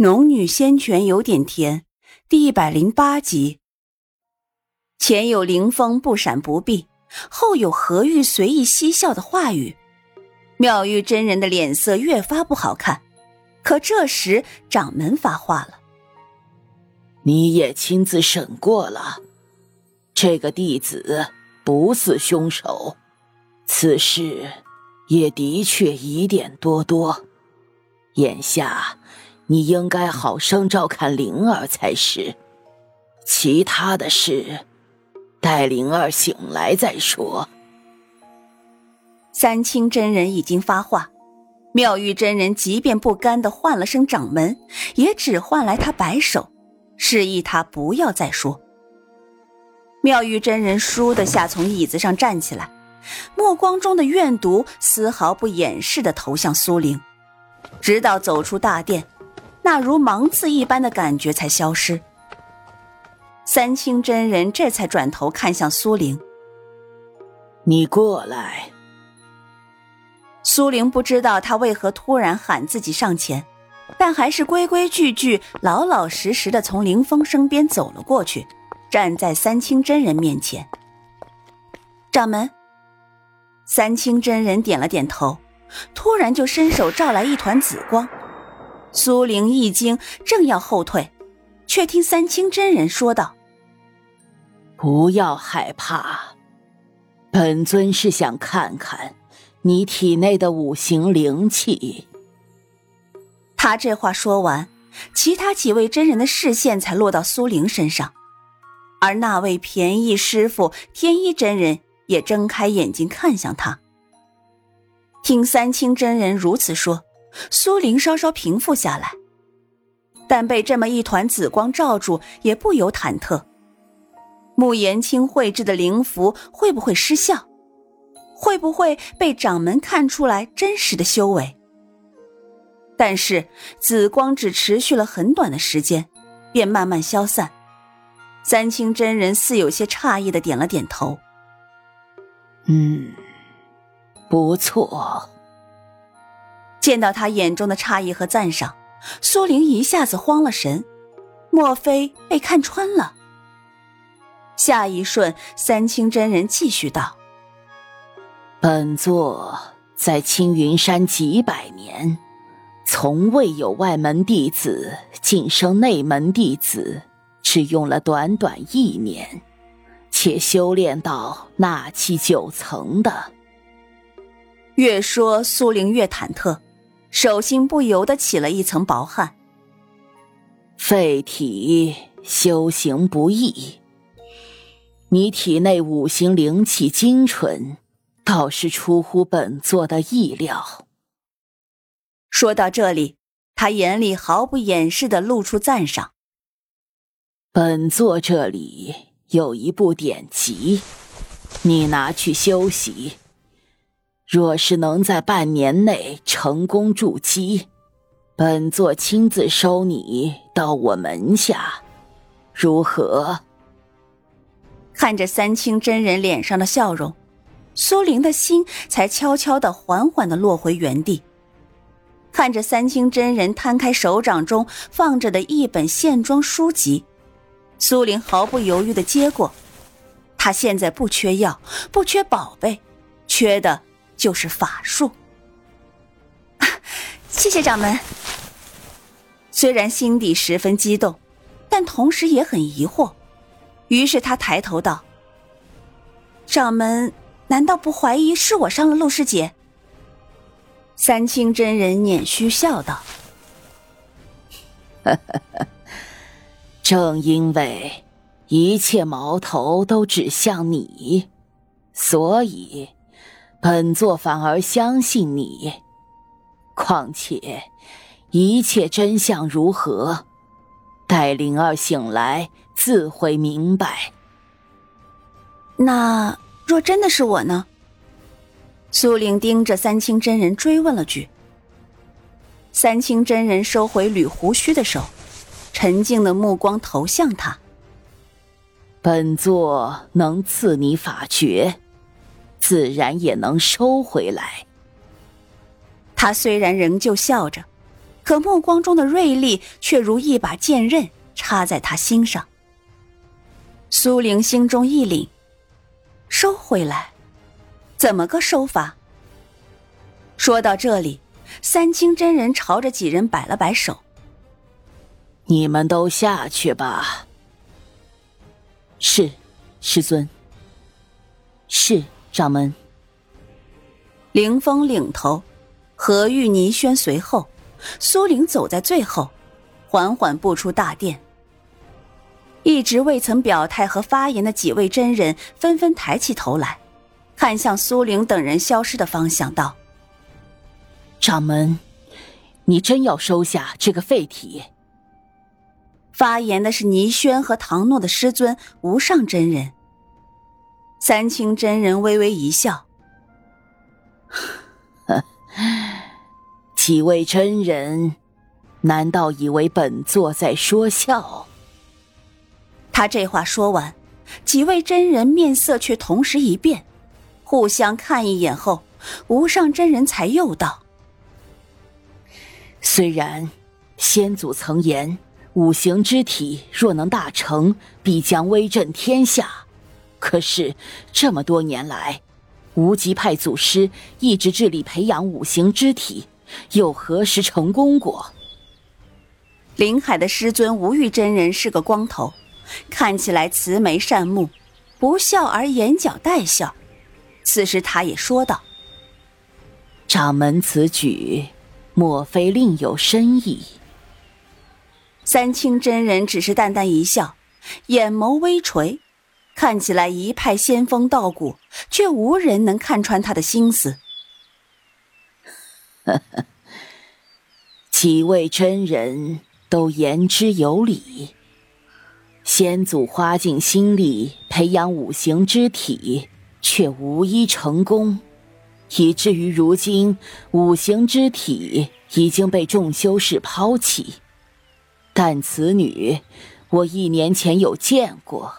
农女仙泉有点甜，第一百零八集。前有凌风不闪不避，后有何玉随意嬉笑的话语，妙玉真人的脸色越发不好看。可这时掌门发话了：“你也亲自审过了，这个弟子不似凶手，此事也的确疑点多多。眼下。”你应该好生照看灵儿才是，其他的事，待灵儿醒来再说。三清真人已经发话，妙玉真人即便不甘的唤了声掌门，也只换来他摆手，示意他不要再说。妙玉真人倏的下从椅子上站起来，目光中的怨毒丝毫不掩饰的投向苏玲，直到走出大殿。那如芒刺一般的感觉才消失。三清真人这才转头看向苏玲：“你过来。”苏玲不知道他为何突然喊自己上前，但还是规规矩矩、老老实实的从凌风身边走了过去，站在三清真人面前。掌门。三清真人点了点头，突然就伸手照来一团紫光。苏玲一惊，正要后退，却听三清真人说道：“不要害怕，本尊是想看看你体内的五行灵气。”他这话说完，其他几位真人的视线才落到苏玲身上，而那位便宜师傅天一真人也睁开眼睛看向他。听三清真人如此说。苏玲稍稍平复下来，但被这么一团紫光罩住，也不由忐忑。穆言青绘制的灵符会不会失效？会不会被掌门看出来真实的修为？但是紫光只持续了很短的时间，便慢慢消散。三清真人似有些诧异的点了点头：“嗯，不错。”见到他眼中的诧异和赞赏，苏玲一下子慌了神，莫非被看穿了？下一瞬，三清真人继续道：“本座在青云山几百年，从未有外门弟子晋升内门弟子，只用了短短一年，且修炼到纳气九层的。”越说，苏玲越忐忑。手心不由得起了一层薄汗。废体修行不易，你体内五行灵气精纯，倒是出乎本座的意料。说到这里，他眼里毫不掩饰的露出赞赏。本座这里有一部典籍，你拿去修习。若是能在半年内成功筑基，本座亲自收你到我门下，如何？看着三清真人脸上的笑容，苏玲的心才悄悄的、缓缓的落回原地。看着三清真人摊开手掌中放着的一本线装书籍，苏玲毫不犹豫的接过。她现在不缺药，不缺宝贝，缺的。就是法术，谢谢掌门。虽然心底十分激动，但同时也很疑惑。于是他抬头道：“掌门，难道不怀疑是我伤了陆师姐？”三清真人捻须笑道：“正因为一切矛头都指向你，所以。”本座反而相信你。况且，一切真相如何，待灵儿醒来自会明白。那若真的是我呢？苏玲盯着三清真人追问了句。三清真人收回捋胡须的手，沉静的目光投向他。本座能赐你法诀。自然也能收回来。他虽然仍旧笑着，可目光中的锐利却如一把剑刃插在他心上。苏玲心中一凛，收回来，怎么个收法？说到这里，三清真人朝着几人摆了摆手：“你们都下去吧。”是，师尊。是掌门。凌风领头，何玉、倪轩随后，苏玲走在最后，缓缓步出大殿。一直未曾表态和发言的几位真人纷纷抬起头来，看向苏玲等人消失的方向，道：“掌门，你真要收下这个废体？”发言的是倪轩和唐诺的师尊无上真人。三清真人微微一笑：“几位真人，难道以为本座在说笑？”他这话说完，几位真人面色却同时一变，互相看一眼后，无上真人才又道：“虽然先祖曾言，五行之体若能大成，必将威震天下。可是这么多年来，无极派祖师一直致力培养五行之体，又何时成功过？”林海的师尊无玉真人是个光头。看起来慈眉善目，不笑而眼角带笑。此时他也说道：“掌门此举，莫非另有深意？”三清真人只是淡淡一笑，眼眸微垂，看起来一派仙风道骨，却无人能看穿他的心思。呵呵，几位真人都言之有理。先祖花尽心力培养五行之体，却无一成功，以至于如今五行之体已经被众修士抛弃。但此女，我一年前有见过，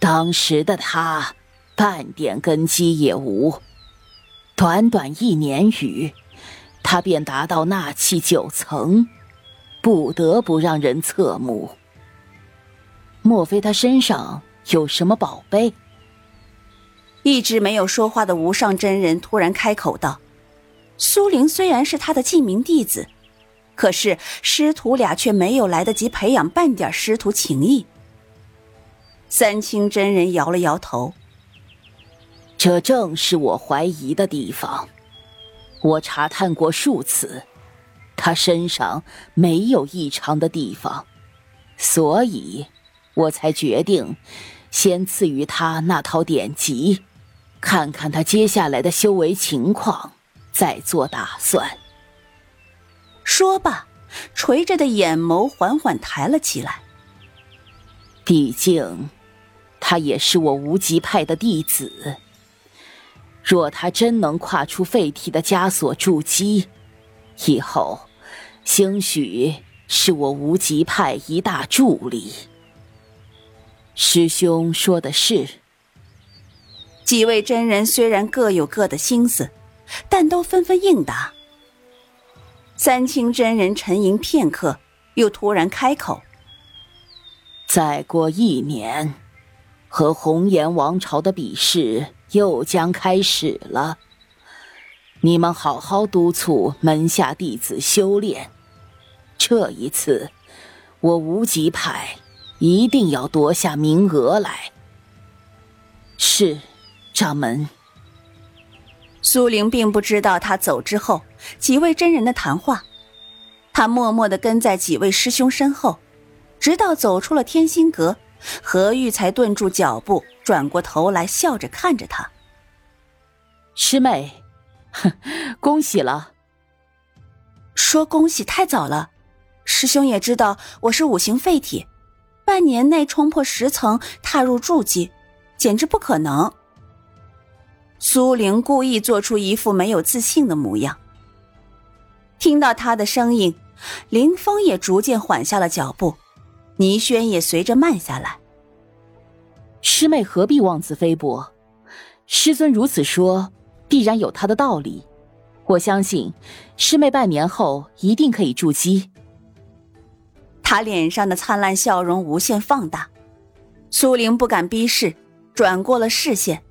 当时的他半点根基也无，短短一年余，他便达到纳气九层，不得不让人侧目。莫非他身上有什么宝贝？一直没有说话的无上真人突然开口道：“苏玲虽然是他的记名弟子，可是师徒俩却没有来得及培养半点师徒情谊。”三清真人摇了摇头：“这正是我怀疑的地方。我查探过数次，他身上没有异常的地方，所以……”我才决定，先赐予他那套典籍，看看他接下来的修为情况，再做打算。说罢，垂着的眼眸缓缓抬了起来。毕竟，他也是我无极派的弟子。若他真能跨出废体的枷锁筑基，以后，兴许是我无极派一大助力。师兄说的是。几位真人虽然各有各的心思，但都纷纷应答。三清真人沉吟片刻，又突然开口：“再过一年，和红颜王朝的比试又将开始了。你们好好督促门下弟子修炼。这一次，我无极派。”一定要夺下名额来。是，掌门。苏玲并不知道他走之后几位真人的谈话，他默默的跟在几位师兄身后，直到走出了天心阁，何玉才顿住脚步，转过头来笑着看着他。师妹，恭喜了。说恭喜太早了，师兄也知道我是五行废体。半年内冲破十层，踏入筑基，简直不可能。苏玲故意做出一副没有自信的模样。听到他的声音，林峰也逐渐缓下了脚步，倪轩也随着慢下来。师妹何必妄自菲薄？师尊如此说，必然有他的道理。我相信师妹半年后一定可以筑基。他脸上的灿烂笑容无限放大，苏玲不敢逼视，转过了视线。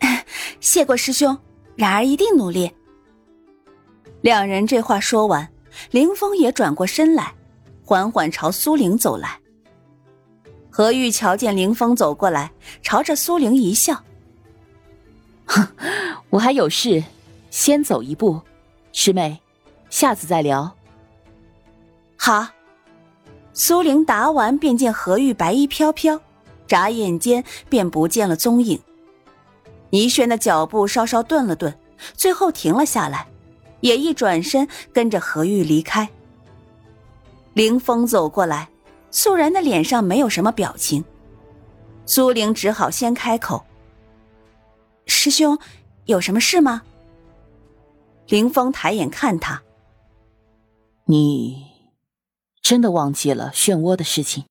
谢过师兄，然儿一定努力。两人这话说完，凌峰也转过身来，缓缓朝苏玲走来。何玉瞧见凌风走过来，朝着苏玲一笑：“哼，我还有事，先走一步。师妹，下次再聊。”好。苏玲答完，便见何玉白衣飘飘，眨眼间便不见了踪影。倪轩的脚步稍稍顿了顿，最后停了下来，也一转身跟着何玉离开。凌风走过来，素然的脸上没有什么表情。苏玲只好先开口：“师兄，有什么事吗？”凌风抬眼看他：“你真的忘记了漩涡的事情？”